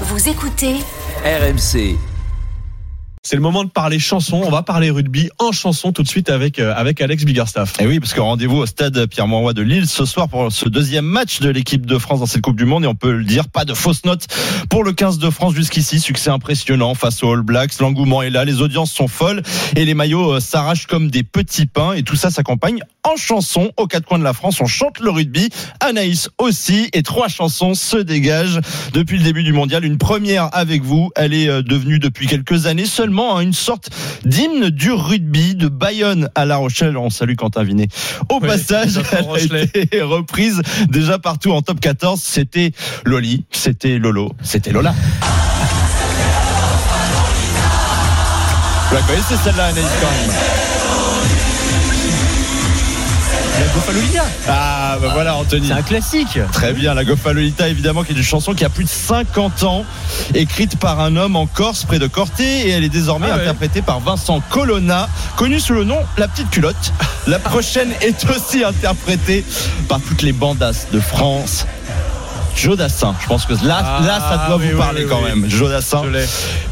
Vous écoutez RMC. C'est le moment de parler chanson. On va parler rugby en chanson tout de suite avec, euh, avec Alex Biggerstaff. Et oui, parce que rendez-vous au stade Pierre-Mauroy de Lille ce soir pour ce deuxième match de l'équipe de France dans cette Coupe du Monde. Et on peut le dire, pas de fausses notes pour le 15 de France jusqu'ici. Succès impressionnant face aux All Blacks. L'engouement est là, les audiences sont folles et les maillots euh, s'arrachent comme des petits pains. Et tout ça s'accompagne en chanson aux quatre coins de la France. On chante le rugby. Anaïs aussi. Et trois chansons se dégagent depuis le début du mondial. Une première avec vous. Elle est euh, devenue depuis quelques années seulement hein, une sorte d'hymne du rugby de Bayonne à La Rochelle. On salue Quentin Vinet. Au Oui, passage, elle a Rochelet. été reprise déjà partout en top 14. C'était Loli, c'était Lolo, c'était Lola. Vous la connaissez celle-là, Anaïs quand même Ah, bah voilà, Anthony. C'est un classique. Très bien, la Gofalolita évidemment qui est une chanson qui a plus de 50 ans, écrite par un homme en Corse près de Corté et elle est désormais Ah ouais. interprétée par Vincent Colonna, connu sous le nom La Petite Culotte. La prochaine est aussi interprétée par toutes les bandasses de France. Jodassin, je pense que là, Ah, là ça doit oui, vous parler oui, quand oui. même. Jodassin,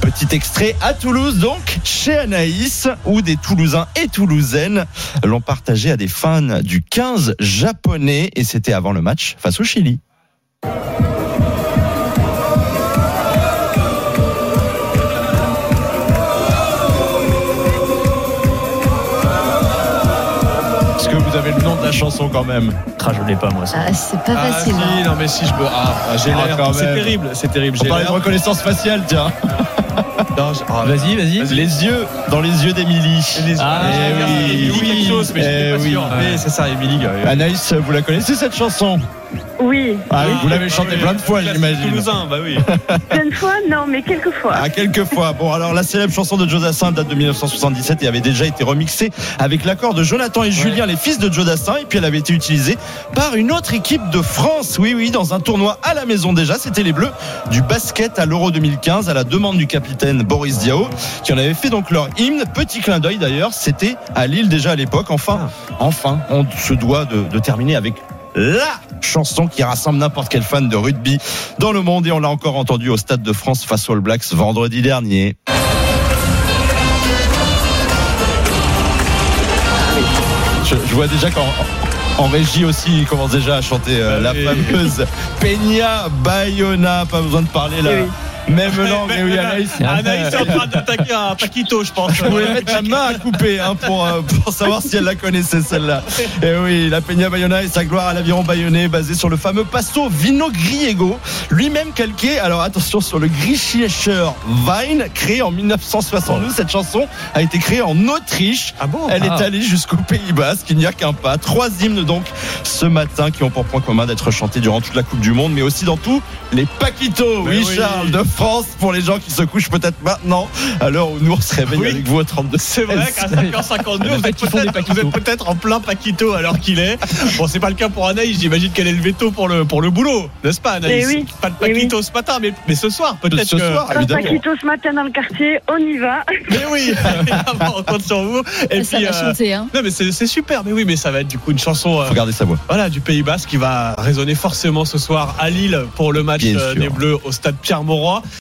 petit extrait à Toulouse donc, chez Anaïs, où des Toulousains et Toulousaines l'ont partagé à des fans du 15 japonais et c'était avant le match face au Chili. Avez le nom de la chanson quand même Ah, je l'ai pas moi. ça. Ah, c'est pas Ah, facile. si, hein. non mais si je peux. Ah, ah, j'ai Ah, l'air. quand c'est terrible, c'est terrible. J'ai l'air. reconnaissance faciale, tiens. Ah, vas-y, vas-y. Les yeux dans les yeux d'Émilie. Ah, Eh oui, oui, quelque chose, mais eh pas oui. sûr. Mais c'est ça, Émilie. euh, Anaïs, vous la connaissez cette chanson? Oui, Ah, Vous l'avez Ah chantée oui, plein de fois, j'imagine. Toulousain, bah oui. plein de fois, non, mais quelques fois. À quelques fois. Bon, alors la célèbre chanson de Jodassin date de 1977 et avait déjà été remixée avec l'accord de Jonathan et Julien, les fils de Jodassin, et puis elle avait été utilisée par une autre équipe de France. Oui, oui, dans un tournoi à la maison déjà. C'était les Bleus du basket à l'Euro 2015 à la demande du capitaine Boris Diaw, qui en avait fait donc leur hymne. Petit clin d'œil d'ailleurs, c'était à Lille déjà à l'époque. Enfin, enfin, on se doit de, de terminer avec la chanson qui rassemble n'importe quel fan de rugby dans le monde et on l'a encore entendu au Stade de France face aux All Blacks vendredi dernier. Je, je vois déjà qu'en en régie aussi, il commence déjà à chanter euh, la fameuse Peña Bayona. Pas besoin de parler là. Oui, Même langue, mais oui, Anaïs. Anaïs est en train d'attaquer un Paquito, je pense. Je voulais mettre la main à couper hein, pour, euh, pour savoir si elle la connaissait celle-là. Et oui, la Peña Bayona et sa gloire à l'aviron bayonnais basé sur le fameux pasto Vino Griego, lui-même calqué, alors attention, sur le Grischiecher Wein, créé en 1972. Cette chanson a été créée en Autriche. Ah bon? Elle Ah. est allée jusqu'au Pays Basque, il n'y a qu'un pas. Trois hymnes donc ce matin qui ont pour point commun d'être chantés durant toute la Coupe du Monde, mais aussi dans tous les Paquitos. Oui. Charles, de France, pour les gens qui se couchent peut-être maintenant, à l'heure où nous on se réveille Oui. avec vous au 32. C'est vrai qu'à 5h52, vous êtes peut-être en plein Paquito alors qu'il est. Bon, c'est pas le cas pour Anaïs, j'imagine qu'elle est le veto pour le, pour le boulot, n'est-ce pas Anaïs? Eh oui. Pas de Eh oui. Paquito ce matin, mais, mais ce soir, peut-être Ce que- soir, Pas évidemment. Paquito ce matin dans le quartier, on y va. Mais oui, on compte sur vous. Et ça puis, va euh, chanter, hein. non mais c'est super, mais oui, mais ça va être du coup une chanson euh, Faut garder sa voix. voilà, du Pays Basque qui va résonner forcément ce soir à Lille pour le match euh, des Bleus au stade Pierre-Mauroy.